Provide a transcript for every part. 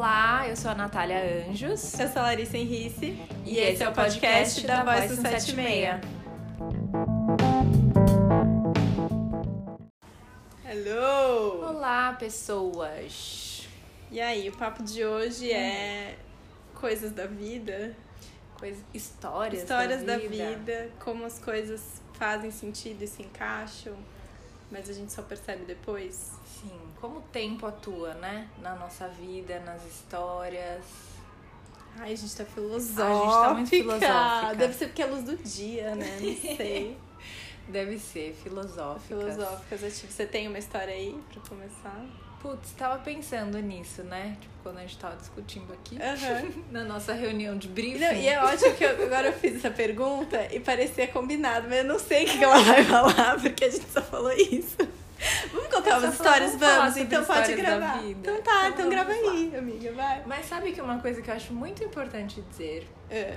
Olá, eu sou a Natália Anjos. Eu sou a Larissa Henrice. E, esse é o podcast da Voz do 76. Hello! Olá, pessoas. E aí, o papo de hoje é coisas da vida, Coisa, histórias, histórias da da vida, como as coisas fazem sentido e se encaixam, mas a gente só percebe depois. Sim, como o tempo atua, né? Na nossa vida, nas histórias. Ai, a gente tá filosófica. A gente tá muito filosófica. Deve ser porque é a luz do dia, né? Não sei. Deve ser filosóficas. Filosóficas. Você tem uma história aí pra começar? Putz, tava pensando nisso, né? Tipo, quando a gente tava discutindo aqui Aham. na nossa reunião de briefing. Não, e é ótimo que eu- agora eu fiz essa pergunta e parecia combinado, mas eu não sei o que ela vai falar, porque a gente só falou isso. Vamos contar umas histórias? vamos então pode gravar. Então tá, Então então grava aí, amiga, vai. Mas sabe que uma coisa que eu acho muito importante dizer É.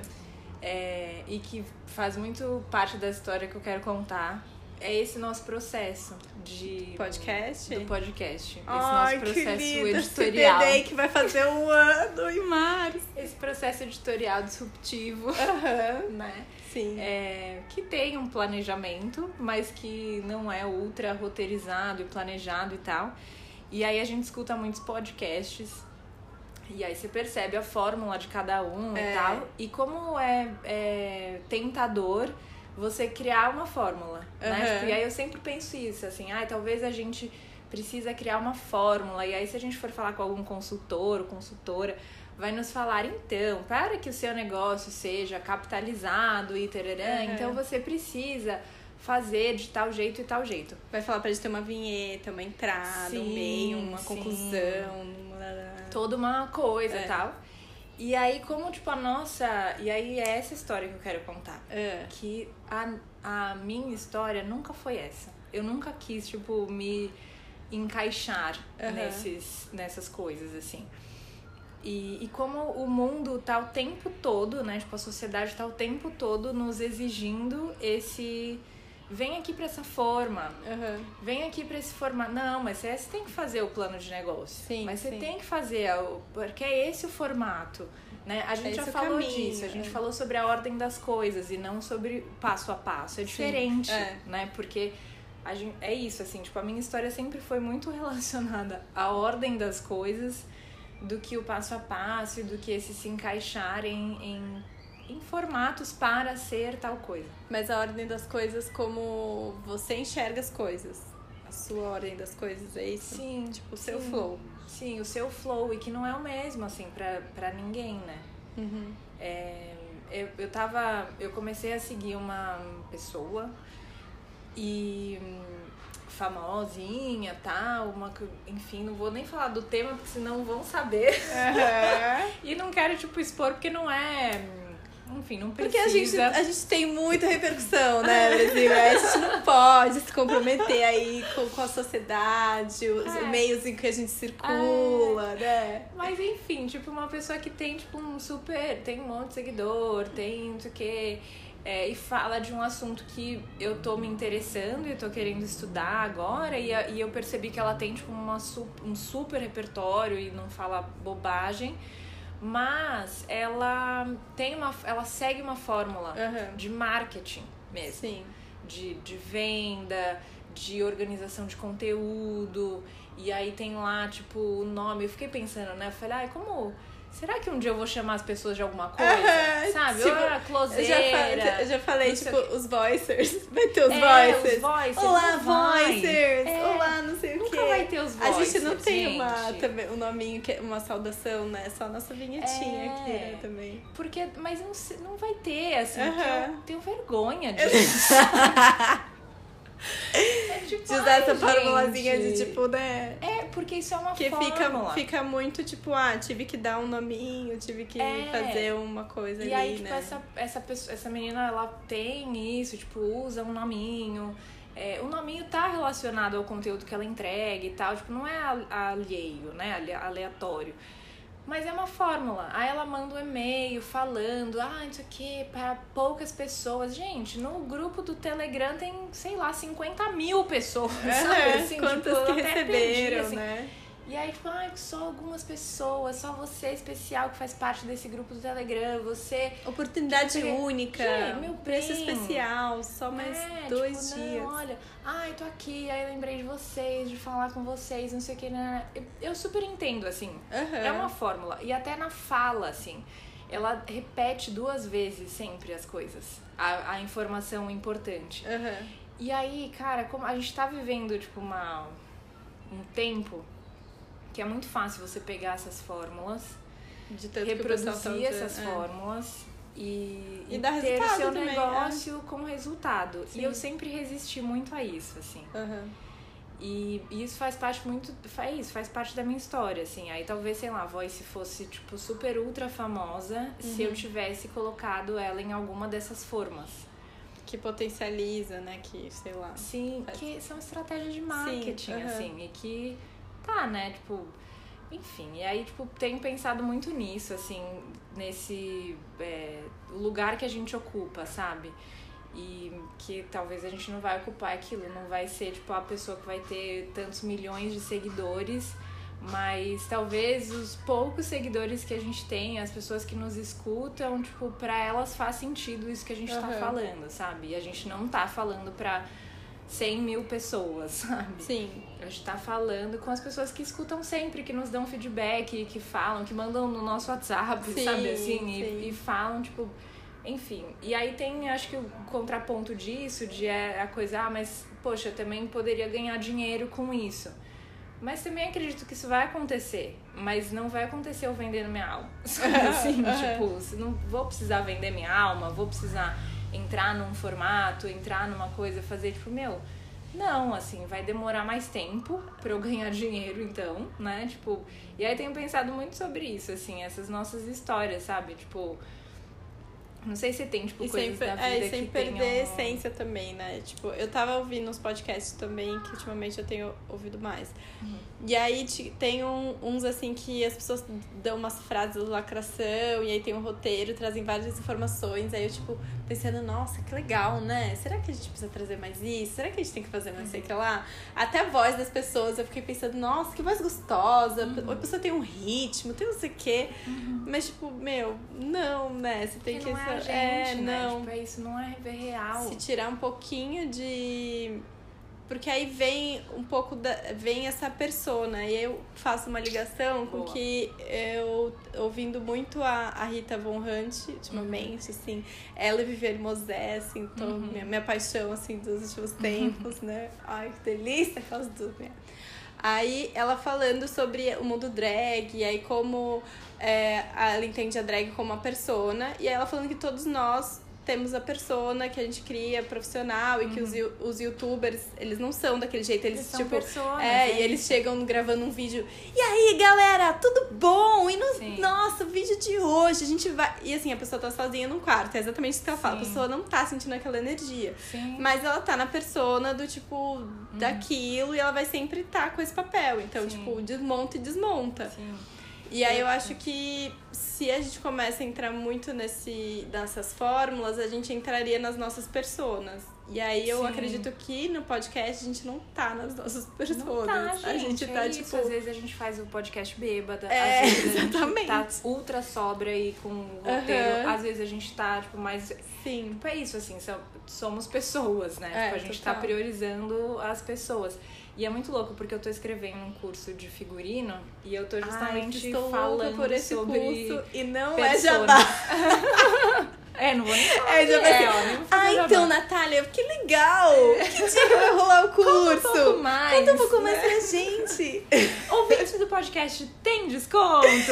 é, e que faz muito parte da história que eu quero contar é esse nosso processo de Podcast? do podcast. Esse Ai, nosso processo esse editorial. bebê que vai fazer um ano em março. Esse processo editorial disruptivo, Aham, né? sim. É, que tem um planejamento, mas que não é ultra roteirizado e planejado e tal. E aí a gente escuta muitos podcasts. E aí você percebe a fórmula de cada um É. e tal. E como é, é tentador você criar uma fórmula, né? Aham. Tipo, e aí eu sempre penso isso, assim, ai, talvez a gente precisa criar uma fórmula. E aí se a gente for falar com algum consultor ou consultora, vai nos falar, então, para que o seu negócio seja capitalizado e tererã, Aham. então você precisa fazer de tal jeito e tal jeito. Vai falar pra gente ter uma vinheta, uma entrada, um Sim, meio, uma sim. conclusão. Toda uma coisa É. e tal. E aí, como, tipo, a nossa... E aí, é essa história que eu quero contar. É. Que a, a minha história nunca foi essa. Eu nunca quis, tipo, me encaixar Aham. nesses, nessas coisas, assim. E, e como o mundo tá o tempo todo, né? Tipo, a sociedade tá o tempo todo nos exigindo esse... Vem aqui pra essa forma, Aham. vem aqui pra esse formato. Não, mas você tem que fazer o plano de negócio. Sim, mas você sim. tem que fazer, o- porque é esse o formato. Né? A gente esse já falou caminho, disso, a gente é. falou sobre a ordem das coisas e não sobre passo a passo. É diferente, é. né? Porque a gente, é isso, assim, tipo, a minha história sempre foi muito relacionada à ordem das coisas do que o passo a passo e do que esse se encaixar em, em, formatos para ser tal coisa. Mas a ordem das coisas como você enxerga as coisas. A sua ordem das coisas, é isso? Sim, Tipo, o seu sim. flow. Sim, o seu flow, e que não é o mesmo, assim, pra, pra ninguém, né? Uhum. É, eu, eu tava. Eu comecei a seguir uma pessoa e famosinha tal, uma que- enfim, não vou nem falar do tema, porque senão vão saber. E não quero, tipo, expor porque não é. Enfim, não Porque a gente, precisa. a gente tem muita repercussão, né, Brasil? A gente não pode se comprometer aí com, com a sociedade, os É. meios em que a gente circula, né? Mas enfim, tipo, uma pessoa que tem, tipo, um super. tem um monte de seguidor, tem não sei o quê. é, e fala de um assunto que eu tô me interessando e tô querendo estudar agora, e, a- e eu percebi que ela tem, tipo, uma, um super repertório e não fala bobagem, mas ela tem uma. ela segue uma fórmula Aham. de marketing mesmo Sim. de, de venda, de organização de conteúdo. E aí tem lá, tipo, o nome. Eu fiquei pensando, né? Eu falei, ai, como. Será que um dia eu vou chamar as pessoas de alguma coisa? Aham, Sabe? tipo, era Eu já, closeira. fa- eu já falei, tipo, o quê. os voicers. Vai ter os É, voicers. os voicers, Olá, voicers. É. Olá, não sei o Nunca quê. vai ter os A voicers, gente não tem uma, gente. também, um nominho, que é uma saudação, né? Só a nossa vinhetinha É. aqui, né, também. Porque, mas não, não vai ter, assim, Aham. porque eu tenho vergonha disso. é tipo, De usar ai, essa formulazinha de gente. tipo, né? É, porque isso é uma Que fica, fórmula. fica muito tipo, ah, tive que dar um nominho, tive que É. fazer uma coisa E ali, aí, tipo, né? essa, essa, pessoa, essa menina, ela tem isso, tipo, usa um nominho. É, o nominho tá relacionado ao conteúdo que ela entrega e tal, tipo, não é alheio, né, ale- aleatório. Mas é uma fórmula. Aí ela manda um e-mail falando, ah, isso aqui para poucas pessoas. Gente, no grupo do Telegram tem, sei lá, 50 mil pessoas, sabe? É, Assim, quantas tipo, que receberam, perdi, assim. né? E aí, tipo, ah, só algumas pessoas, só você especial que faz parte desse grupo do Telegram, você. Oportunidade que- única, Que, meu preço bem. especial, só mais É, dois tipo, dias. Não, olha, ai, tô aqui, aí lembrei de vocês, de falar com vocês, não sei o que, né? Eu, eu super entendo, assim. Aham. É uma fórmula. E até na fala, assim, ela repete duas vezes sempre as coisas. A, a informação importante. Aham. E aí, cara, como a gente tá vivendo, tipo, uma, um tempo que é muito fácil você pegar essas fórmulas, tá reproduzir essas é. fórmulas e, E dar ter o seu também, negócio como resultado. Sim. E eu sempre resisti muito a isso, assim. Aham. E isso faz parte muito. Faz isso, faz parte da minha história, assim. Aí talvez, sei lá, a Voice fosse, tipo, super ultra famosa se Uhum. eu tivesse colocado ela em alguma dessas formas. Que potencializa, né? Que, sei lá. Sim, Faz- que são estratégias de marketing, aham. assim, e que tá, né, tipo. Enfim, e aí, tipo, tenho pensado muito nisso, assim, nesse é, lugar que a gente ocupa, sabe? E que talvez a gente não vai ocupar aquilo, não vai ser, tipo, a pessoa que vai ter tantos milhões de seguidores, mas talvez os poucos seguidores que a gente tem, as pessoas que nos escutam, tipo, pra elas faz sentido isso que a gente tá Aham. falando, sabe? E a gente não tá falando pra 100 mil pessoas, sabe? Sim. A gente tá falando com as pessoas que escutam sempre, que nos dão feedback, que falam, que mandam no nosso WhatsApp, Sim, sabe assim? sim. E, e falam, tipo. Enfim. E aí tem, acho que o contraponto disso, de é a coisa, ah, mas, poxa, eu também poderia ganhar dinheiro com isso. Mas também acredito que isso vai acontecer. Mas não vai acontecer eu vendendo minha alma. Assim? Tipo, não vou precisar vender minha alma, vou precisar entrar num formato, entrar numa coisa, fazer, tipo, meu, não, assim, vai demorar mais tempo pra eu ganhar dinheiro, então, né? Tipo, e aí tenho pensado muito sobre isso, assim, essas nossas histórias, sabe? Tipo, não sei se tem, tipo, E coisas sem, da vida é, e que sem perder a tenham... essência também, né? Tipo, eu tava ouvindo uns podcasts também, que ultimamente eu tenho ouvido mais. Uhum. E aí tem um- uns assim que as pessoas dão umas frases de lacração, e aí tem um roteiro, trazem várias informações. Aí eu, tipo, pensando, nossa, que legal, né? Será que a gente precisa trazer mais isso? Será que a gente tem que fazer mais sei que lá? Até a voz das pessoas, eu fiquei pensando, nossa, que voz gostosa. Uhum. A pessoa tem um ritmo, tem não sei o quê. Mas, tipo, meu, não, né? Você tem que que. Não é gente, é, né? não. Tipo, é isso, não é real. Se tirar um pouquinho de. Porque aí vem um pouco da. vem essa persona. E eu faço uma ligação com Boa. que eu ouvindo muito a, a Rita Von Hunt ultimamente, assim, ela e Viver Mosé, assim, tô, Uhum. minha, minha paixão assim dos últimos tempos, né? Ai, que delícia aquelas duas. né? Aí ela falando sobre o mundo drag, e aí como é, ela entende a drag como uma persona, e aí ela falando que todos nós temos a persona que a gente cria profissional e que os, you- os youtubers, eles não são daquele jeito, eles, Eles são tipo. personas, é, né? e eles chegam gravando um vídeo. E aí, galera, tudo bom? E no Sim. nosso vídeo de hoje, a gente vai. E assim, a pessoa tá sozinha num quarto, é exatamente isso que ela fala. A Sim. pessoa não tá sentindo aquela energia. Sim. Mas ela tá na persona do tipo daquilo e ela vai sempre estar com esse papel. Então, Uhum. Sim. tipo, desmonta e desmonta. Sim. E aí eu acho que se a gente começa a entrar muito nesse, nessas fórmulas, a gente entraria nas nossas personas. E aí eu Sim. acredito que no podcast a gente não tá nas nossas personas. Não tá, gente. a gente tá, é isso. tipo. Às vezes a gente faz o podcast bêbada, É, às vezes a gente exatamente. tá ultra sobra e com o roteiro, Aham. às vezes a gente tá, tipo, mais. Sim. Tipo, é isso, assim, somos pessoas, né? É, tipo, a gente total. tá priorizando as pessoas. E é muito louco, porque eu tô escrevendo um curso de figurino e eu tô justamente Ai, estou falando por esse sobre. curso e não persona. é jabá. É, não vou nem falar. É, já vai ser. fazer Ah, então, Natália, que legal! Que dia que vai rolar o curso? Conta um pouco mais. Conta um pouco mais né? pra gente. Ouvintes do podcast tem desconto?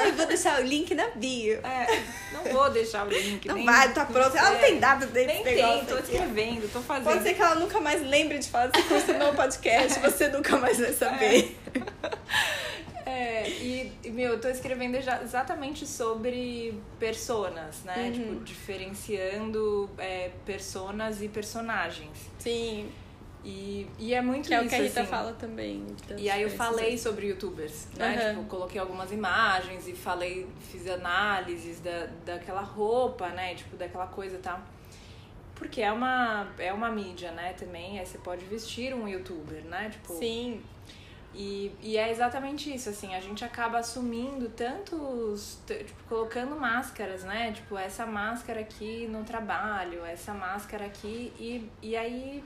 Ai, vou deixar o link na bio. É, não vou deixar o link. Não nem- vai, tá pronto. Ela não é, tem dado desse Nem tem, tô aqui. escrevendo, tô fazendo. Pode ser que ela nunca mais lembre de desse curso no podcast, você nunca mais vai saber. É, e, e, meu, eu tô escrevendo já exatamente sobre personas, né? Uhum. Tipo, diferenciando é, personas e personagens. Sim, E, e é muito que é o isso, que a Rita assim. fala também. das E aí eu falei sobre youtubers, né? Aham. Tipo, coloquei algumas imagens e falei, fiz análises da, daquela roupa, né? Tipo, daquela coisa e tal. Porque é uma, é uma mídia, né, também. Aí você pode vestir um youtuber, né? Tipo, Sim, E, e é exatamente isso, assim, a gente acaba assumindo tantos, tipo, colocando máscaras, né? Tipo, essa máscara aqui no trabalho, essa máscara aqui, e, e aí,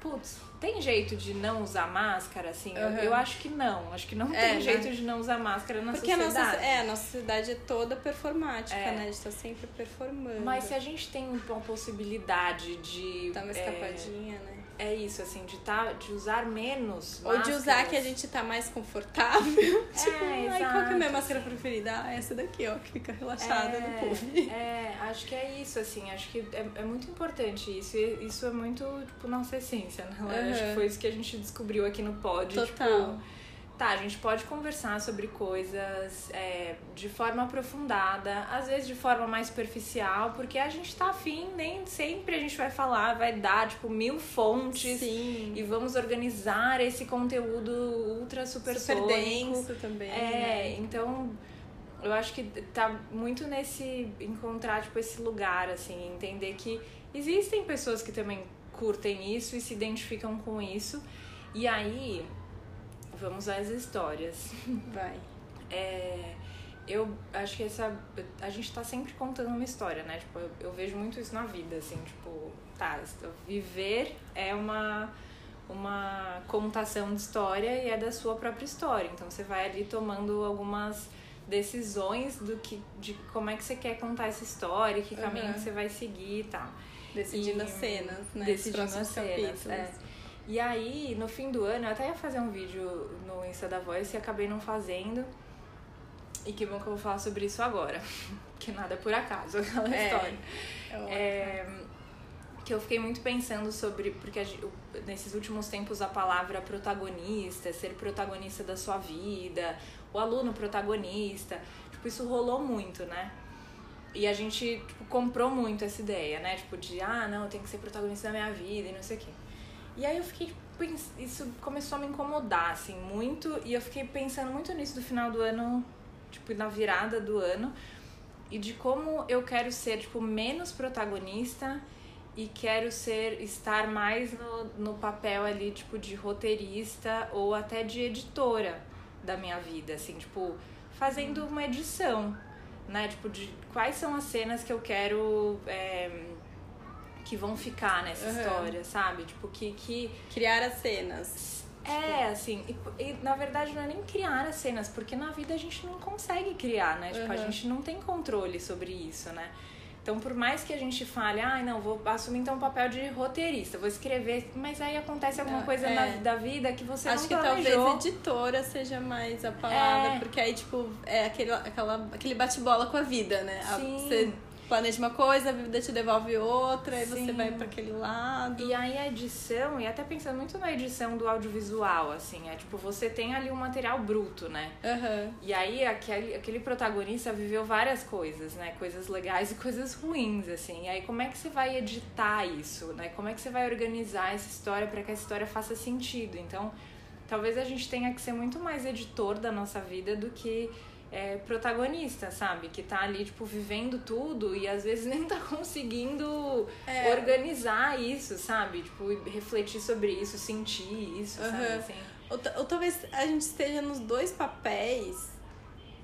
putz, tem jeito de não usar máscara, assim? Eu- Uhum. Eu, acho que não, acho que não É, tem né? jeito de não usar máscara na Porque a sociedade. nossa, é, a nossa sociedade é toda performática, É. né? A gente tá sempre performando. Mas se a gente tem uma possibilidade de. Dá uma é, escapadinha, né? É isso, assim, de, tá, de usar menos. Ou de usar máscaras. que a gente tá mais confortável. tipo, É, ai, qual que é a minha máscara preferida? Ah, essa daqui, ó, que fica relaxada no puff. É, acho que é isso, assim, acho que é, é muito importante isso. E isso é muito, tipo, nossa essência, né? Laura? Acho Uhum. que foi isso que a gente descobriu aqui no pod. Total. Tipo, tá, a gente pode conversar sobre coisas é, de forma aprofundada, às vezes de forma mais superficial, porque a gente tá afim, nem sempre a gente vai falar, vai dar, tipo, mil fontes. Sim. E vamos organizar esse conteúdo ultra super, Super denso também. É, né? então eu acho que tá muito nesse encontrar tipo esse lugar assim, entender que existem pessoas que também curtem isso e se identificam com isso. E aí vamos às histórias. Vai. É, eu acho que essa a gente tá sempre contando uma história, né? Tipo, eu, eu vejo muito isso na vida, assim, tipo, tá, viver é uma uma contação de história e é da sua própria história. Então você vai ali tomando algumas decisões do que de como é que você quer contar essa história, que caminho Uhum. você vai seguir e tal. Decidindo E- as cenas, né? Decidindo as cenas, é. E aí, no fim do ano, eu até ia fazer um vídeo no Insta da Voice e acabei não fazendo. E que bom que eu vou falar sobre isso agora. Porque nada é por acaso, aquela É. história. É. É, que eu fiquei muito pensando sobre. Porque nesses últimos tempos a palavra protagonista, ser protagonista da sua vida, o aluno protagonista, tipo, isso rolou muito, né? E a gente tipo, comprou muito essa ideia, né? Tipo, de ah, não, eu tenho que ser protagonista da minha vida e não sei o quê. E aí eu fiquei. Isso começou a me incomodar, assim, muito. E eu fiquei pensando muito nisso do final do ano, tipo, na virada do ano. E de como eu quero ser, tipo, menos protagonista e quero ser, estar mais no, no papel ali, tipo, de roteirista ou até de editora da minha vida, assim, tipo, fazendo uma edição, né? Tipo, de quais são as cenas que eu quero. é, que vão ficar nessa Uhum. história, sabe? Tipo, que, que Criar as cenas. é, assim, e, e, na verdade não é nem criar as cenas, porque na vida a gente não consegue criar, né? Tipo, a Uhum. gente não tem controle sobre isso, né? Então, por mais que a gente fale, ai, não, vou assumir então o papel de roteirista, vou escrever, mas aí acontece alguma Ah, coisa é. na, da vida que você Acho não que planejou. talvez editora seja mais a palavra, É. porque aí, tipo, é aquele, aquela, aquele bate-bola com a vida, né? A- Sim. Você planeja uma coisa, a vida te devolve outra, aí você vai pra aquele lado. E aí a edição, e até pensando muito na edição do audiovisual, assim, é tipo, você tem ali um material bruto, né? Aham. E aí aquele, aquele protagonista viveu várias coisas, né? Coisas legais e coisas ruins, assim. E aí como é que você vai editar isso, né? Como é que você vai organizar essa história para que essa história faça sentido? Então, talvez a gente tenha que ser muito mais editor da nossa vida do que é, protagonista, sabe? Que tá ali, tipo, vivendo tudo e às vezes nem tá conseguindo É. organizar isso, sabe? Tipo, refletir sobre isso, sentir isso, sabe? Aham. Assim. Ou, ou talvez a gente esteja nos dois papéis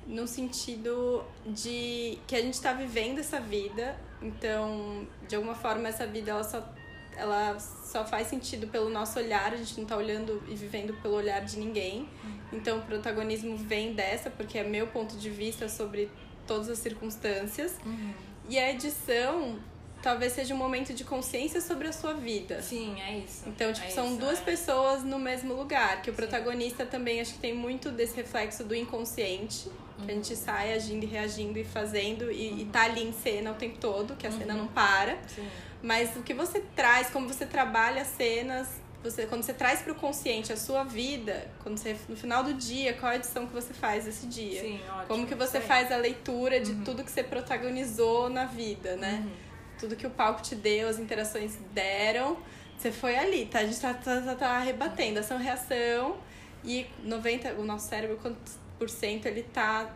no sentido de que a gente tá vivendo essa vida, então, de alguma forma, essa vida ela só, ela só faz sentido pelo nosso olhar, a gente não tá olhando e vivendo pelo olhar de ninguém. Então, o protagonismo vem dessa, porque é meu ponto de vista sobre todas as circunstâncias. E a edição talvez seja um momento de consciência sobre a sua vida. Sim, é isso. Então, tipo, É são isso, duas é. pessoas no mesmo lugar. Que o Sim. protagonista também acho que tem muito desse reflexo do inconsciente. Que a gente sai agindo e reagindo e fazendo e, e tá ali em cena o tempo todo, que a cena não para. Sim. Mas o que você traz, como você trabalha cenas, você, quando você traz para o consciente a sua vida, quando você no final do dia, qual é a edição que você faz esse dia? Sim, ótimo, Como que você faz a leitura de uhum. tudo que você protagonizou na vida, né? Uhum. Tudo que o palco te deu, as interações deram, você foi ali, tá? A gente tá, tá, tá, tá rebatendo ação é reação e 90, o nosso cérebro quando 1% ele está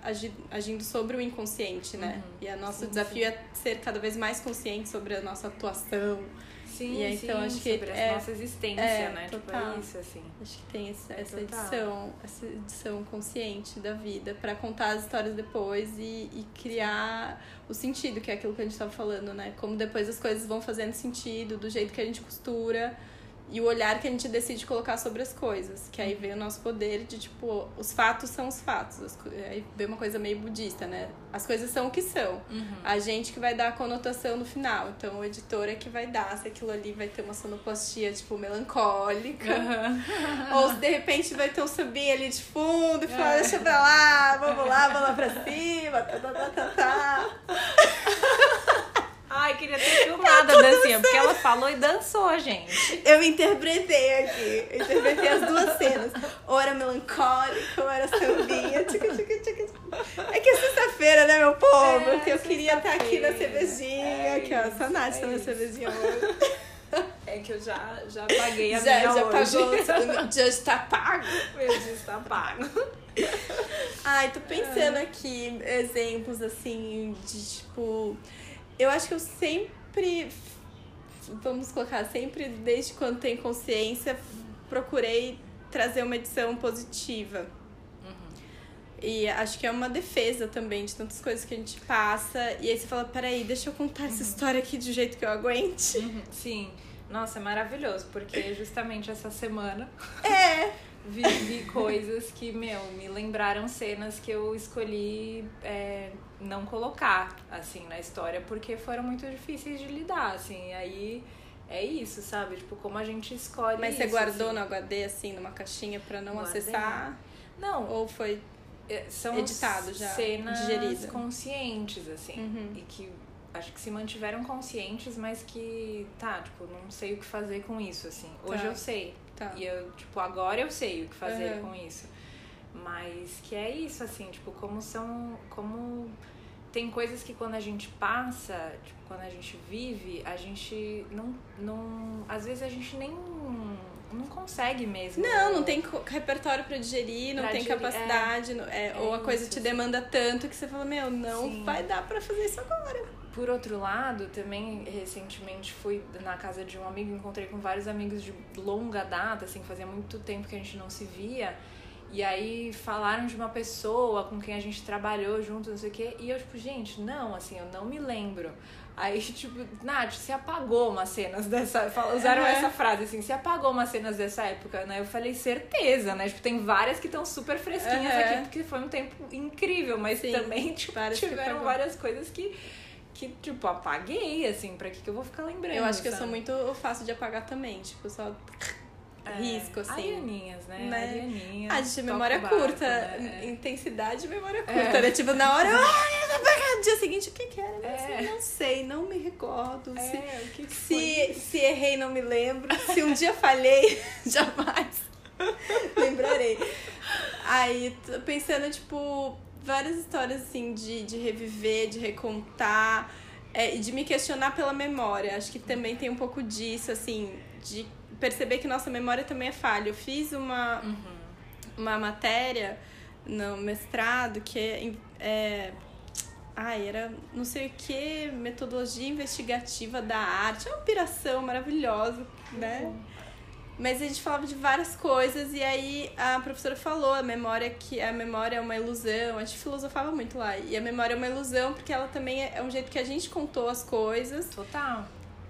agindo sobre o inconsciente, né? Uhum. E o nosso sim, desafio sim. é ser cada vez mais consciente sobre a nossa atuação. Sim, e, sim, então, acho que sobre é, a nossa existência, é, né? Total. Tipo, é isso, assim. Acho que tem essa, é edição, essa edição consciente da vida para contar as histórias depois e, e criar o sentido, que é aquilo que a gente estava falando, né? Como depois as coisas vão fazendo sentido, do jeito que a gente costura e o olhar que a gente decide colocar sobre as coisas. Que aí vem o nosso poder de, tipo, os fatos são os fatos. Aí vem uma coisa meio budista, né? As coisas são o que são. A gente que vai dar a conotação no final. Então o editor é que vai dar se aquilo ali vai ter uma sonoplastia, tipo, melancólica. Ou se de repente vai ter um subir ali de fundo e falar, deixa pra lá, vamos lá, vamos lá pra cima, tá, tá, tá, tá, tá. Ai, queria ter filmado a dancinha, porque ela falou e dançou, gente. Eu interpretei aqui, eu interpretei as duas cenas. Ou era melancólica, ou era sambinha. Tchica, tchica, tchica. É que é sexta-feira, né, meu povo? É, que eu queria estar aqui na cervejinha. É aqui, ó, Nath é tá na cervejinha hoje. É que eu já, já paguei a Já, minha já hoje. pagou, já está pago. Meu Deus, está pago. Ai, tô pensando aqui exemplos assim de tipo. Eu acho que eu sempre. Vamos colocar, sempre desde quando tenho consciência, procurei trazer uma edição positiva. E acho que é uma defesa também de tantas coisas que a gente passa. E aí você fala, peraí, deixa eu contar essa história aqui do jeito que eu aguente. Sim. Nossa, é maravilhoso, porque justamente essa semana É, vivi coisas que, meu, me lembraram cenas que eu escolhi é, não colocar, assim, na história, porque foram muito difíceis de lidar, assim. Aí é isso, sabe? Tipo, como a gente escolhe mas você isso, guardou assim. no HD assim, numa caixinha pra não Guardei. acessar? Não, Ou foi. é, são editado já, cenas digerido. conscientes, assim. Uhum. E que acho que se mantiveram conscientes, mas que, tá, tipo, não sei o que fazer com isso, assim. Hoje Tá. eu sei. Tá. E eu, tipo, agora eu sei o que fazer Uhum. com isso. Mas que é isso, assim, tipo, como são. Como tem coisas que quando a gente passa, tipo, quando a gente vive, a gente não. não às vezes a gente nem. não consegue mesmo. Não, não tem repertório pra digerir, não Pra tem digerir, capacidade, não- é, É ou a coisa isso, te demanda tanto que você fala, meu, não Sim. vai dar pra fazer isso agora. Por outro lado, também recentemente fui na casa de um amigo, encontrei com vários amigos de longa data, assim, fazia muito tempo que a gente não se via. E aí falaram de uma pessoa com quem a gente trabalhou junto, não sei o quê. E eu, tipo, gente, não, assim, eu não me lembro. Aí, tipo, Nath, você apagou umas cenas dessa. fala- Usaram Uhum. essa frase, assim, você apagou umas cenas dessa época, né? Eu falei, certeza, né? Tipo, tem várias que estão super fresquinhas Uhum. aqui, porque foi um tempo incrível, mas Sim, também, tipo, tiveram várias coisas que que, tipo, apaguei, assim, pra que, que eu vou ficar lembrando? Eu acho que eu sabe? sou muito fácil de apagar também, tipo, só É, risco, assim. Arianinhas, né? Né? Arianinhas. Ah, gente, memória barco, curta. né? É. Intensidade e memória curta, né? Tipo, na hora eu. Eu no dia seguinte, o que que era? Não, É. sei, não sei, não me recordo. Se, É, o que que foi? se, se errei, não me lembro. Se um dia falhei, jamais lembrarei. Aí, pensando, tipo, várias histórias assim de, de reviver, de recontar é, e de me questionar pela memória. Acho que também tem um pouco disso, assim, de perceber que nossa memória também é falha. Eu fiz uma, uma matéria no mestrado que é, é Ai, era não sei o que, metodologia investigativa da arte. É uma piração maravilhosa, né? Mas a gente falava de várias coisas e aí a professora falou a memória que a memória é uma ilusão. A gente filosofava muito lá. E a memória é uma ilusão porque ela também é um jeito que a gente contou as coisas. Total.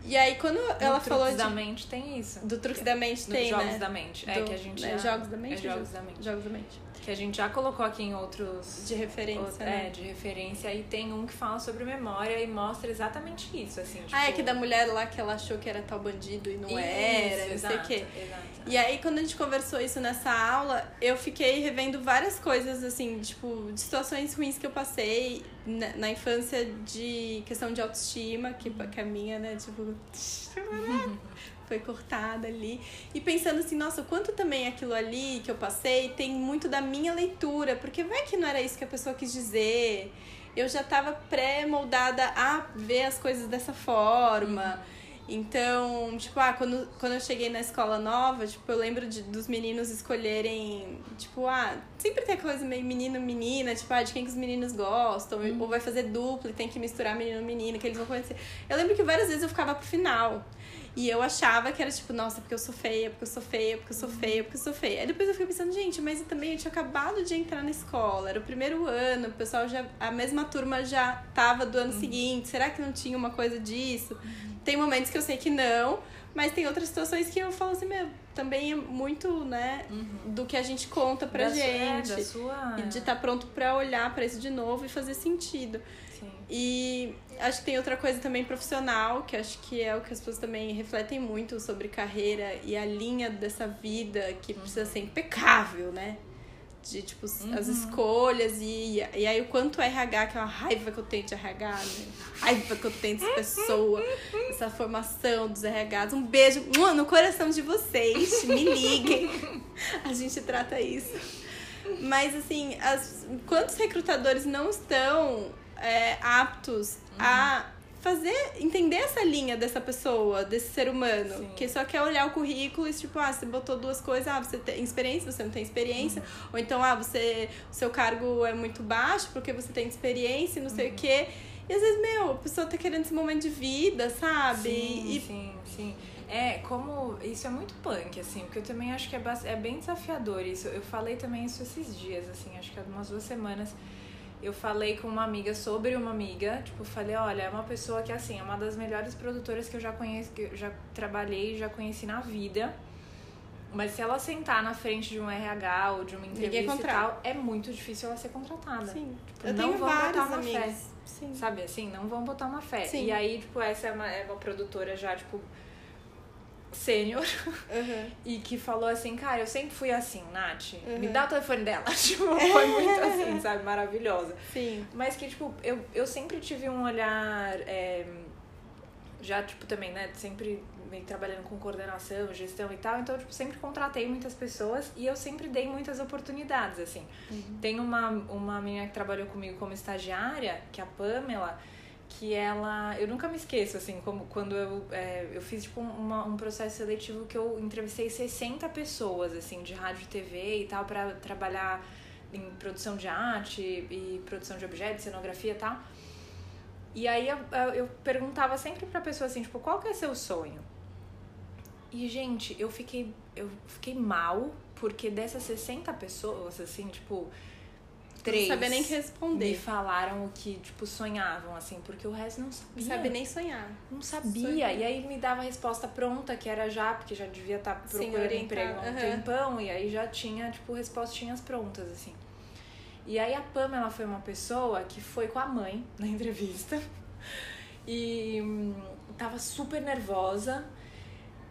E aí quando ela no falou Truques de da mente tem isso. do truques da mente Do tem, Jogos né? da Mente. É Do- que a gente né, já... Jogos da mente? É Jogos da Mente. Jogos da mente. Que a gente já colocou aqui em outros... De referência, outro- né? É, de referência. E tem um que fala sobre memória e mostra exatamente isso, assim. Tipo... Ah, é que da mulher lá que ela achou que era tal bandido e não Isso, era, não sei exato, o quê. Exato. E aí, quando a gente conversou isso nessa aula, eu fiquei revendo várias coisas, assim, tipo, de situações ruins que eu passei na, na infância de questão de autoestima, que, que a minha, né, tipo, foi cortada ali. E pensando assim, nossa, o quanto também aquilo ali que eu passei tem muito da minha leitura, porque vai que não era isso que a pessoa quis dizer. Eu já tava pré-moldada a ver as coisas dessa forma. Então, tipo, ah, quando, quando eu cheguei na escola nova, tipo, eu lembro de, dos meninos escolherem, tipo, ah, sempre tem aquela coisa meio menino, menina, tipo, ah, de quem que os meninos gostam, uhum. ou vai fazer dupla e tem que misturar menino, menina, que eles vão conhecer. Eu lembro que várias vezes eu ficava pro final. E eu achava que era tipo, nossa, porque eu sou feia, porque eu sou feia, porque eu sou feia, porque eu sou feia. Aí depois eu fiquei pensando, gente, mas eu também eu tinha acabado de entrar na escola, era o primeiro ano, o pessoal já. A mesma turma já tava do ano uhum. seguinte. Será que não tinha uma coisa disso? Uhum. Tem momentos que eu sei que não, mas tem outras situações que eu falo assim, meu, também é muito, né, uhum. do que a gente conta pra da gente. Sua, é, da sua... E de estar tá pronto pra olhar para isso de novo e fazer sentido. Sim. E acho que tem outra coisa também profissional, que acho que é o que as pessoas também refletem muito sobre carreira e a linha dessa vida que uhum. precisa ser impecável, né? De, tipo, uhum. as escolhas e, e aí o quanto é RH, aquela raiva que eu tenho de RH, né? Raiva que eu tenho dessa pessoa, essa formação dos RHs. Um beijo no coração de vocês, me liguem. A gente trata isso. Mas, assim, as, quantos recrutadores não estão é, aptos uhum. a fazer, entender essa linha dessa pessoa, desse ser humano, Sim. que só quer olhar o currículo e tipo, ah, você botou duas coisas, ah, você tem experiência, você não tem experiência, uhum. ou então, ah, você, o seu cargo é muito baixo porque você tem experiência, não sei uhum. o quê. E às vezes, meu, a pessoa tá querendo esse momento de vida, sabe? Sim, e... sim, sim. É, como. Isso é muito punk, assim, porque eu também acho que é, é bem desafiador isso. Eu falei também isso esses dias, assim, acho que há umas duas semanas eu falei com uma amiga sobre uma amiga, tipo, falei, olha, é uma pessoa que assim, é uma das melhores produtoras que eu já conheço, que eu já trabalhei, já conheci na vida. Mas se ela sentar na frente de um RH ou de uma entrevista e tal, é muito difícil ela ser contratada. Sim. Tipo, eu não tenho vão botar uma amigas. fé. Sim. Sabe assim, não vão botar uma fé. Sim. E aí, tipo, essa é uma, é uma produtora já, tipo, sênior uhum. e que falou assim, cara, eu sempre fui assim, Nath, uhum. me dá o telefone dela. tipo, foi muito assim, sabe? Maravilhosa. Sim. Mas que, tipo, eu, eu sempre tive um olhar. É, já, tipo, também, né? Sempre meio trabalhando com coordenação, gestão e tal. Então, tipo, sempre contratei muitas pessoas e eu sempre dei muitas oportunidades, assim. Uhum. Tem uma, uma menina que trabalhou comigo como estagiária, que é a Pamela que ela. Eu nunca me esqueço, assim, como quando eu, é, eu fiz tipo uma, um processo seletivo que eu entrevistei 60 pessoas, assim, de rádio e TV e tal, para trabalhar em produção de arte e produção de objetos, cenografia e tal. E aí eu, eu perguntava sempre pra pessoa assim, tipo, qual que é seu sonho? E, gente, eu fiquei, eu fiquei mal, porque dessas 60 pessoas, assim, tipo, três. Não sabia nem que responder. Me falaram o que, tipo, sonhavam, assim, porque o resto não sabia. Não sabia nem sonhar. Não sabia. E aí me dava a resposta pronta, que era já, porque já devia estar tá procurando Sim, emprego há um uhum. tempão, e aí já tinha, tipo, respostinhas prontas, assim. E aí a Pamela foi uma pessoa que foi com a mãe na entrevista. E hum, tava super nervosa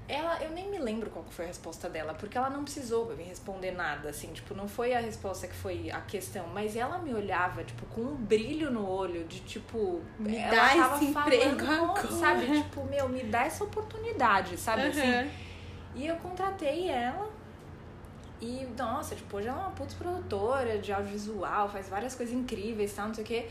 ela, eu nem me lembro qual foi a resposta dela, porque ela não precisou me responder nada, assim, tipo, não foi a resposta que foi a questão, mas ela me olhava, tipo, com um brilho no olho, de tipo, me ela dá tava esse emprego agora. sabe? Tipo, meu, me dá essa oportunidade, sabe? Uhum. Assim. E eu contratei ela. E, nossa, tipo, hoje ela é uma puta produtora de audiovisual, faz várias coisas incríveis, tal, não sei o quê.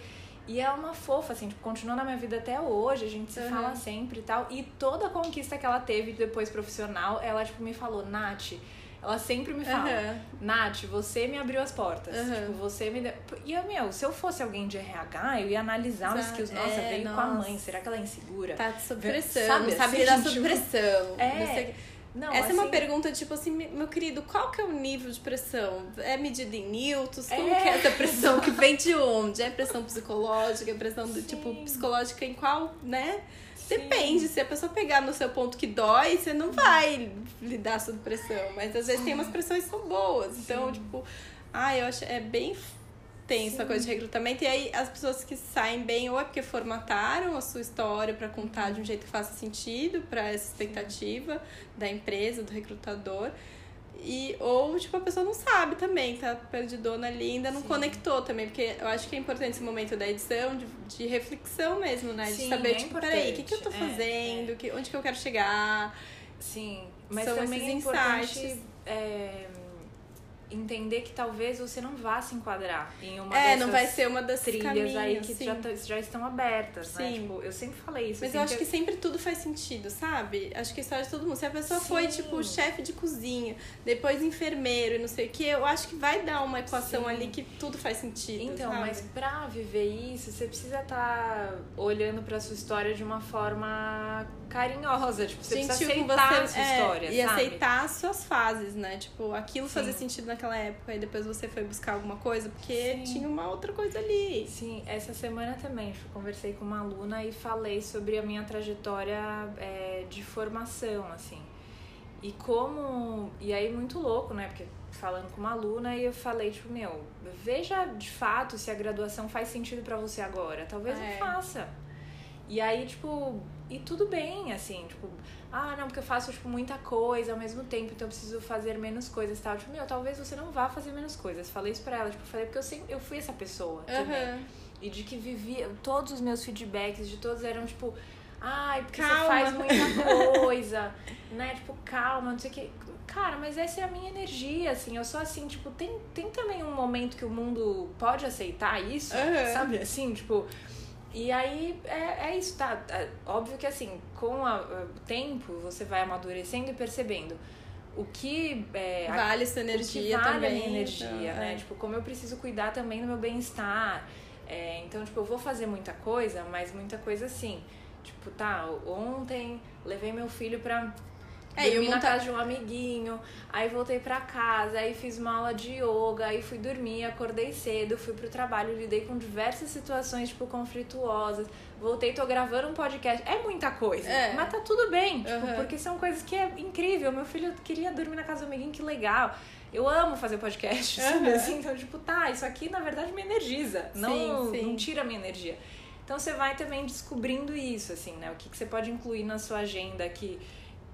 E é uma fofa, assim, tipo, continua na minha vida até hoje, a gente se uhum. fala sempre e tal. E toda a conquista que ela teve depois profissional, ela, tipo, me falou, Nath, ela sempre me fala, uhum. Nath, você me abriu as portas. Uhum. Tipo, você me deu. E eu, meu, se eu fosse alguém de RH, eu ia analisar Exato. os skills. Nossa, é, veio nossa. com a mãe, será que ela é insegura? Tá sob pressão, sabe, sabe lidar sob pressão. É. Você... Não, Essa assim, é uma assim, pergunta, tipo assim, meu querido, qual que é o nível de pressão? É medida em newtons? Como é. que é essa pressão que vem de onde? É pressão psicológica? É pressão do tipo psicológica em qual, né? Sim. Depende, se a pessoa pegar no seu ponto que dói, você não vai lidar sob pressão. Mas às vezes tem umas pressões que são boas. Então, Sim. tipo, ah, eu acho é bem tem essa coisa de recrutamento. E aí as pessoas que saem bem, ou é porque formataram a sua história para contar de um jeito que faça sentido para essa expectativa Sim. da empresa, do recrutador. E, ou, tipo, a pessoa não sabe também, tá perdidona ali, ainda não Sim. conectou também, porque eu acho que é importante esse momento da edição, de, de reflexão mesmo, né? Sim, de saber, é tipo, peraí, o que, que eu tô fazendo? É, é. Que, onde que eu quero chegar? Sim, mas São também é importante é, entender que talvez você não vá se enquadrar em uma É, não vai ser uma das trilhas caminhos, aí que sim. já, tá- já estão abertas, né? Sim. Tipo, eu sempre falei isso. Mas eu acho que sempre tudo faz sentido, sabe? Acho que a história de todo mundo. Se a pessoa foi, Sim. tipo, chefe de cozinha, depois enfermeiro e não sei o que, eu acho que vai dar uma equação Sim. ali que tudo faz sentido. Então, sabe? mas pra viver isso, você precisa estar olhando pra sua história de uma forma carinhosa. Tipo, você precisa Gentil aceitar você, a sua é, história, E sabe? aceitar as suas fases, né? Tipo, aquilo fazia sentido naquela época e depois você foi buscar alguma coisa porque Sim. tinha uma outra coisa ali. Sim, essa semana também conversei com uma aluna e falei sobre a minha trajetória é, de formação, assim. E como. E aí, muito louco, né? Porque falando com uma aluna e eu falei, tipo, meu, veja de fato se a graduação faz sentido pra você agora. Talvez É. não faça. E aí, tipo, e tudo bem, assim, tipo, ah, não, porque eu faço, tipo, muita coisa ao mesmo tempo, então eu preciso fazer menos coisas e tal. Tipo, meu, talvez você não vá fazer menos coisas. Falei isso pra ela, tipo, falei porque eu sempre, eu fui essa pessoa também. Aham. E de que vivia, todos os meus feedbacks de todos eram tipo, ai, porque Calma. você faz muita coisa, né? Tipo, calma, não sei o que. Cara, mas essa é a minha energia, assim. Eu sou assim, tipo, tem, tem também um momento que o mundo pode aceitar isso, Aham. sabe? Assim, tipo. E aí é, é isso, tá? É óbvio que assim, com a- o tempo, você vai amadurecendo e percebendo o que é, Vale que energia vale também. a minha energia, então, né? é. Tipo, como eu preciso cuidar também do meu bem-estar. É, então, tipo, eu vou fazer muita coisa, mas muita coisa assim. Tipo, tá, ontem levei meu filho pra É, dormir eu na monta- casa de um amiguinho, aí voltei pra casa, aí fiz uma aula de yoga, aí fui dormir, acordei cedo, fui pro trabalho, lidei com diversas situações, tipo, conflituosas. Voltei, tô gravando um podcast. É muita coisa, É. mas tá tudo bem, tipo, Uhum. porque são coisas que é incrível. Meu filho queria dormir na casa do amiguinho, que legal. Eu amo fazer podcast, sabe Uhum. assim? Então, tipo, tá, isso aqui na verdade me energiza, não, Sim, sim. não tira minha energia. Então você vai também descobrindo isso, assim, né? O que, que você pode incluir na sua agenda que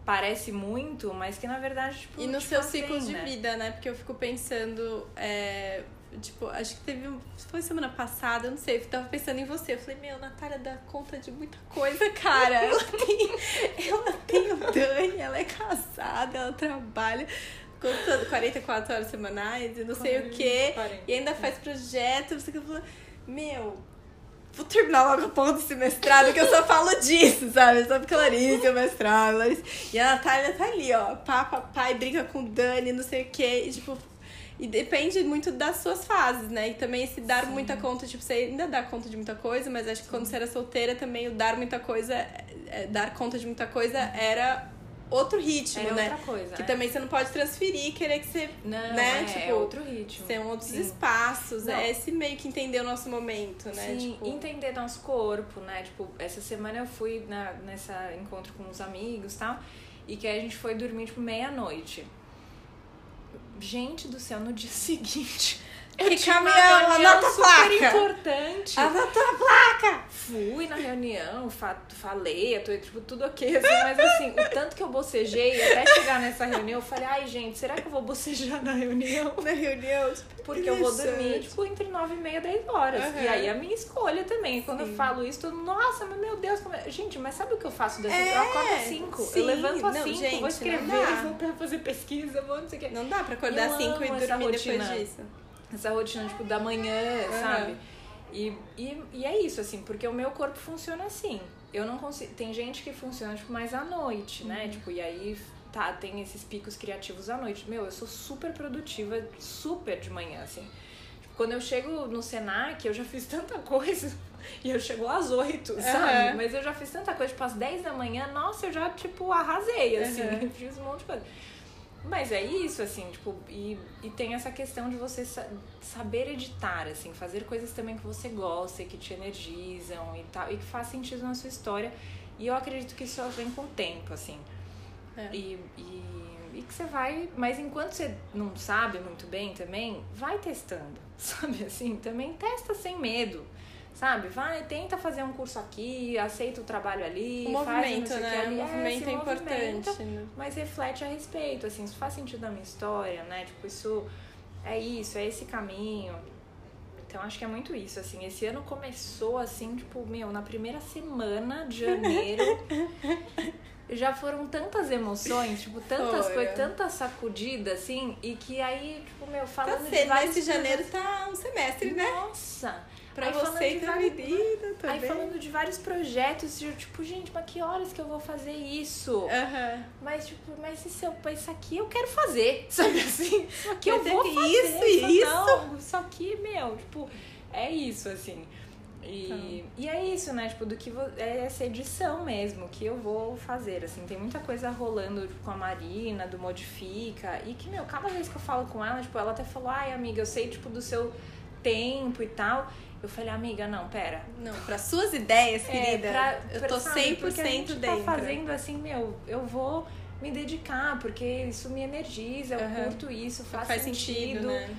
parece muito, mas que na verdade, tipo, E nos te seus faz bem, ciclos de né? vida, né? Porque eu fico pensando, é, tipo, acho que teve. Foi semana passada, eu não sei, eu tava pensando em você. Eu falei, meu, Natália dá conta de muita coisa, cara. Ela tem, ela tem o Dani, ela é casada, ela trabalha com todo- 44 horas semanais e não sei o quê. 40. E ainda faz projeto, você que eu falo, meu, vou terminar logo a porra desse mestrado, que eu só falo disso, sabe? Só porque Larissa, o mestrado, Larissa. E a Natália tá ali, ó, pá, papai, briga com o Dani, não sei o quê, e tipo. E depende muito das suas fases, né? E também esse dar Sim. muita conta, tipo, você ainda dá conta de muita coisa, mas acho que quando você era solteira também o dar muita coisa, é, dar conta de muita coisa era outro ritmo, Era né? outra coisa, Que né? também você não pode transferir e querer que você Não, né, é, tipo, é outro ritmo. são outros Sim. espaços. Não. É esse meio que entender o nosso momento, né? Sim, tipo, entender nosso corpo, né? Tipo, essa semana eu fui na, nessa encontro com os amigos e tal, e que aí a gente foi dormir, tipo, meia-noite. Gente do céu, no dia seguinte. Eu Que tinha uma caminhão, reunião anota a super placa. importante. Anota a placa! Fui na reunião, fa falei, eu tô, tipo, tudo ok, assim, mas assim, o tanto que eu bocejei até chegar nessa reunião, eu falei, ai, gente, será que eu vou bocejar na reunião? Na reunião, Porque eu vou dormir, tipo, entre 9 e meia, 10 horas. Aham. E aí a minha escolha também. Quando Sim. eu falo isso, todo nossa, mas meu Deus, como é... gente, mas sabe o que eu faço dessa? É, eu acordo às 5, sim. eu levanto às Não, 5, gente, vou escrever, vou pra fazer pesquisa, vou não sei o quê. Não dá pra acordar às 5 amo e dormir depois disso. Essa rotina, tipo, da manhã, Aham. sabe? E, e, e é isso, assim, porque o meu corpo funciona assim. Eu não consigo. Tem gente que funciona, tipo, mais à noite, né? Uhum. Tipo, e aí tá, tem esses picos criativos à noite. Meu, eu sou super produtiva, super de manhã, assim. Tipo, quando eu chego no Senac, eu já fiz tanta coisa. E eu chego às 8, sabe? Aham. Mas eu já fiz tanta coisa, tipo, às 10 da manhã, nossa, eu já, tipo, arrasei, assim. Aham. Fiz um monte de coisa. Mas é isso, assim, tipo, e, e tem essa questão de você sa- saber editar, assim, fazer coisas também que você gosta e que te energizam e tal, e que faz sentido na sua história. E eu acredito que isso só vem com o tempo, assim. É. E, e, e que você vai. Mas enquanto você não sabe muito bem também, vai testando, sabe? Assim, também testa sem medo. Sabe? Vai, tenta fazer um curso aqui, aceita o trabalho ali, O faz movimento, que né? O É, movimento é movimenta, importante. né? mas reflete a respeito, assim, isso faz sentido na minha história, né? Tipo, isso é isso, é esse caminho. Então acho que é muito isso, assim. Esse ano começou assim, tipo, meu, na primeira semana de janeiro. já foram tantas emoções, tipo, tantas Foi. coisas, tanta sacudida, assim, e que aí, tipo, meu, Tá falando de sendo, vários esse janeiro tá um semestre, né? Nossa! Pra Aí você e pra vários- também. Aí falando de vários projetos, eu, tipo, gente, mas que horas que eu vou fazer isso? Aham. Mas, tipo, mas isso, eu, isso aqui eu quero fazer, sabe assim? Isso aqui eu vou fazer. isso e isso. Não, isso aqui, meu, tipo, é isso, assim. E, Tá. e é isso, né? Tipo, do que vo- é essa edição mesmo que eu vou fazer, assim. Tem muita coisa rolando tipo, com a Marina, do Modifica. E que, meu, cada vez que eu falo com ela, tipo, ela até falou, ai, amiga, eu sei, tipo, do seu tempo e tal. Eu falei, amiga, não, pera. Não, para suas ideias, É, querida, pra- eu pra- tô sabe, 100% porque a gente dentro. tá fazendo assim, meu, eu vou me dedicar, porque isso me energiza, eu Aham. curto isso, faz, Faz sentido, sentido, né?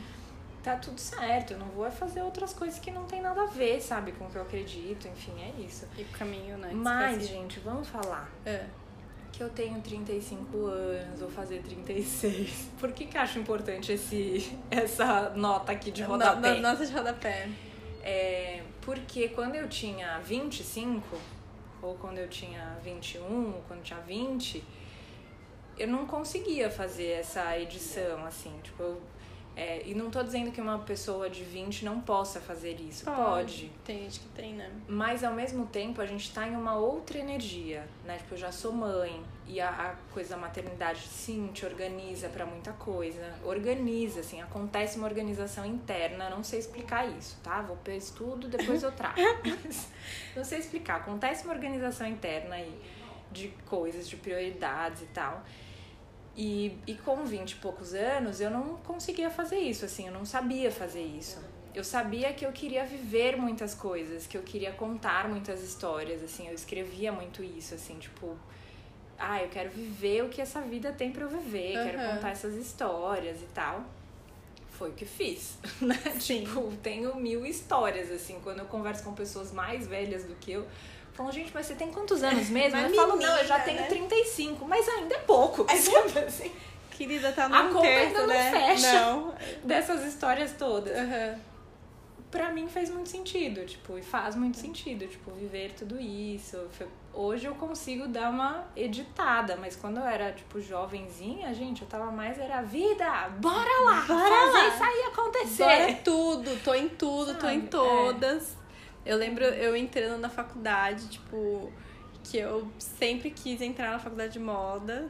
tá tudo certo. Eu não vou é fazer outras coisas que não tem nada a ver, sabe, com o que eu acredito, enfim, é isso. E o caminho, né? Mas, gente, vamos falar É. que eu tenho 35 anos, vou fazer 36. Por que que eu acho importante esse, essa nota aqui de No- rodapé? no- Nota de rodapé. É, porque quando eu tinha 25, ou quando eu tinha 21, ou quando eu tinha 20, eu não conseguia fazer essa edição, assim, tipo, eu, é, e não tô dizendo que uma pessoa de 20 não possa fazer isso, pode. Tem gente que tem, né? Mas ao mesmo tempo a gente tá em uma outra energia, né? Tipo, eu já sou mãe e a, a coisa da maternidade sim te organiza pra muita coisa. Organiza, assim, acontece uma organização interna, não sei explicar isso, tá? Vou per estudo, depois eu trago. Não sei explicar. Acontece uma organização interna aí de coisas, de prioridades e tal. E, e com 20 e poucos anos eu não conseguia fazer isso, assim, eu não sabia fazer isso. Eu sabia que eu queria viver muitas coisas, que eu queria contar muitas histórias, assim, eu escrevia muito isso, assim, tipo, ah, eu quero viver o que essa vida tem pra eu viver, quero Aham. contar essas histórias e tal. Foi o que fiz, né? Sim. Tipo, tenho mil histórias, assim, quando eu converso com pessoas mais velhas do que eu, falam, gente, mas você tem quantos anos mesmo? Mas eu falo, não, eu já tenho né? 35, mas ainda é pouco, sabe assim? Querida, tá A no conta terço, ainda não né? fecha. Não. Dessas histórias todas. Aham. Pra mim fez muito sentido, tipo, e faz muito sentido, tipo, viver tudo isso. Hoje eu consigo dar uma editada, mas quando eu era, tipo, jovenzinha, gente, eu tava mais, era vida, bora lá, Bora fazer lá. isso aí acontecer. Bora tudo, tô em tudo, tô em Sabe? todas. Eu lembro eu entrando na faculdade, tipo, que eu sempre quis entrar na faculdade de moda.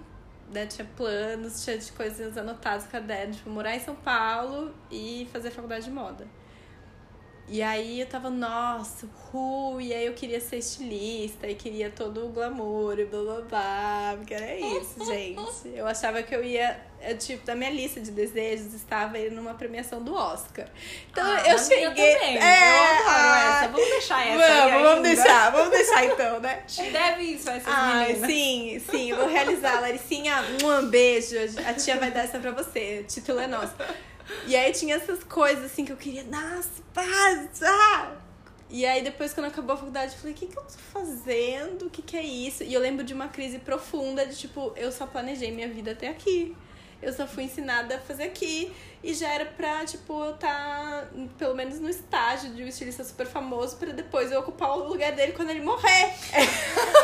Né? Tinha planos, tinha de coisas anotadas no caderno, tipo, morar em São Paulo e fazer faculdade de moda. E aí eu tava, nossa, ru, e aí eu queria ser estilista e queria todo o glamour e blá blá blá, porque era isso, gente. Eu achava que eu ia, eu, tipo, da minha lista de desejos estava ir numa premiação do Oscar. Então Ah, eu cheguei. também. É, eu ah, essa. Vamos deixar essa aí Vamos, vamos ainda. deixar, vamos deixar então, né? Deve isso a essas Ai, meninas. sim, sim, vou realizar. Laricinha, um beijo. A tia vai dar essa pra você. O título é nosso. E aí tinha essas coisas assim que eu queria, nossa, paz, ah! E aí depois, quando acabou a faculdade, eu falei, o que, que eu tô fazendo? O que, que é isso? E eu lembro de uma crise profunda de tipo, eu só planejei minha vida até aqui. Eu só fui ensinada a fazer aqui. E já era pra, tipo, eu tá pelo menos no estágio de um estilista super famoso pra depois eu ocupar o lugar dele quando ele morrer.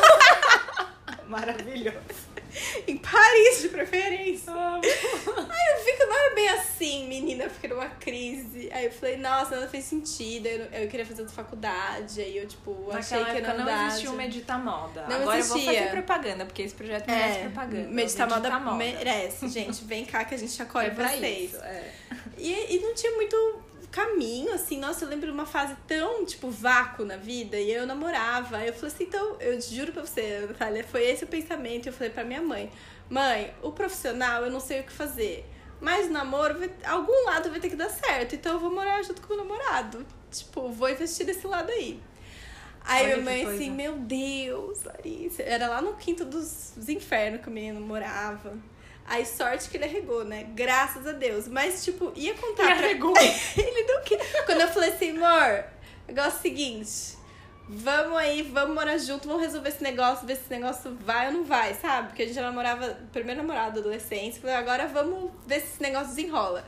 Maravilhoso. Em Paris, de preferência. Aí eu que não era bem assim, menina. Fiquei numa crise. Aí eu falei, nossa, não fez sentido. Eu, eu queria fazer outra faculdade. Aí eu, tipo, achei Naquela que época não não dava. existia o Medita Moda. Não Agora eu vou existia. fazer propaganda, porque esse projeto merece É, propaganda. meditar moda, Medita Moda. merece, gente. Vem cá que a gente acolhe É vocês. isso, é. E, e não tinha muito caminho, assim. Nossa, eu lembro de uma fase tão, tipo, vácuo na vida. E eu namorava. Eu falei assim, então, eu juro pra você, Natália, foi esse o pensamento. Eu falei pra minha mãe, mãe, o profissional eu não sei o que fazer. Mas o namoro, vai- algum lado vai ter que dar certo. Então eu vou morar junto com o namorado. Tipo, vou investir nesse lado aí. Aí Olha minha mãe assim, meu Deus, Larissa. Era lá no quinto dos, dos infernos que o menino morava. Aí sorte que ele arregou, né? Graças a Deus. Mas, tipo, ia contar Ele pra... arregou. ele não queria. Quando eu falei assim, amor, negócio é o seguinte. Vamos aí, vamos morar junto, vamos resolver esse negócio, ver se esse negócio vai ou não vai, sabe? Porque a gente já namorava, primeiro namorado, adolescente. Falei, agora vamos ver se esse negócio desenrola.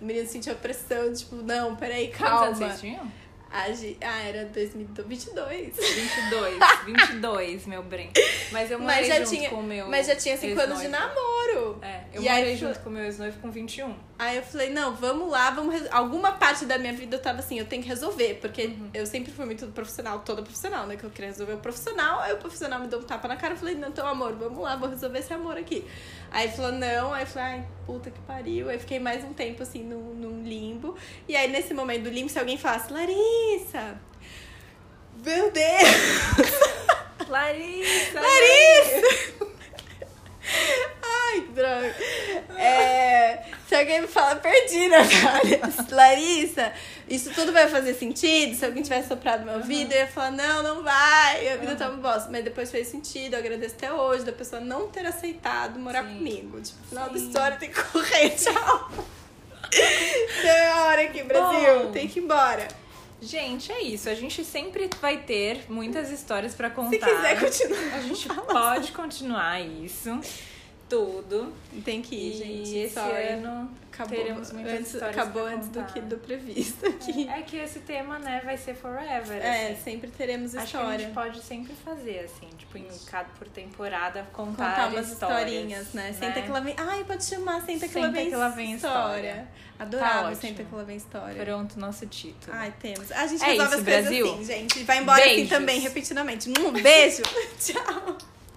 O menino sentiu a pressão, tipo, não, peraí, Quantos anos calma. vocês tinham? A Gi... Ah, era 2022. 22, 22, meu bem. Mas eu morei Mas já junto tinha, com o meu mas já tinha 5 anos de namoro. É, eu E aí morei foi- junto com o meu ex-noivo com 21. Aí eu falei, não, vamos lá, vamos. res- Alguma parte da minha vida eu tava assim, eu tenho que resolver, porque Uhum. eu sempre fui muito profissional, toda profissional, né? Que eu queria resolver o profissional, aí o profissional me deu um tapa na cara, eu falei, não, então amor, vamos lá, vou resolver esse amor aqui. Aí ele falou, não, aí eu falei, ai, puta que pariu. Aí fiquei mais um tempo assim num, num limbo. E aí, nesse momento do limbo, se alguém falasse, Larissa! Meu Deus! Larissa! Larissa! Ai, que droga. É, se alguém me fala, perdi, Natália. Larissa, isso tudo vai fazer sentido? Se alguém tivesse soprado meu ouvido, eu ia falar, não, não vai, a vida tá uma bosta. Mas depois fez sentido, eu agradeço até hoje da pessoa não ter aceitado morar Sim. comigo. Tipo, final da Sim. história tem que correr, tchau. Deu a hora aqui, Brasil. Bom. Tem que ir embora. Gente, é isso. A gente sempre vai ter muitas histórias pra contar. Se quiser continuar. A gente pode continuar isso. Tudo. Tem que ir, E gente. esse Sorry. ano Acabou, teremos muitas antes, histórias acabou antes do que do previsto aqui. É que esse tema, né, vai ser forever. É, assim. sempre teremos Acho que a história. gente pode sempre fazer, assim, tipo, em cada por temporada, contar, Contar umas historinhas, né? Senta que lá vem. Ai, pode chamar Senta que Senta vem, que lá vem história. história. Adorava Tá Senta que lá vem história. Pronto, nosso título. Ai, temos. A gente É resolve isso, as coisas Brasil. assim, gente. Vai embora assim Beijos. também, repetidamente. Um beijo. Tchau.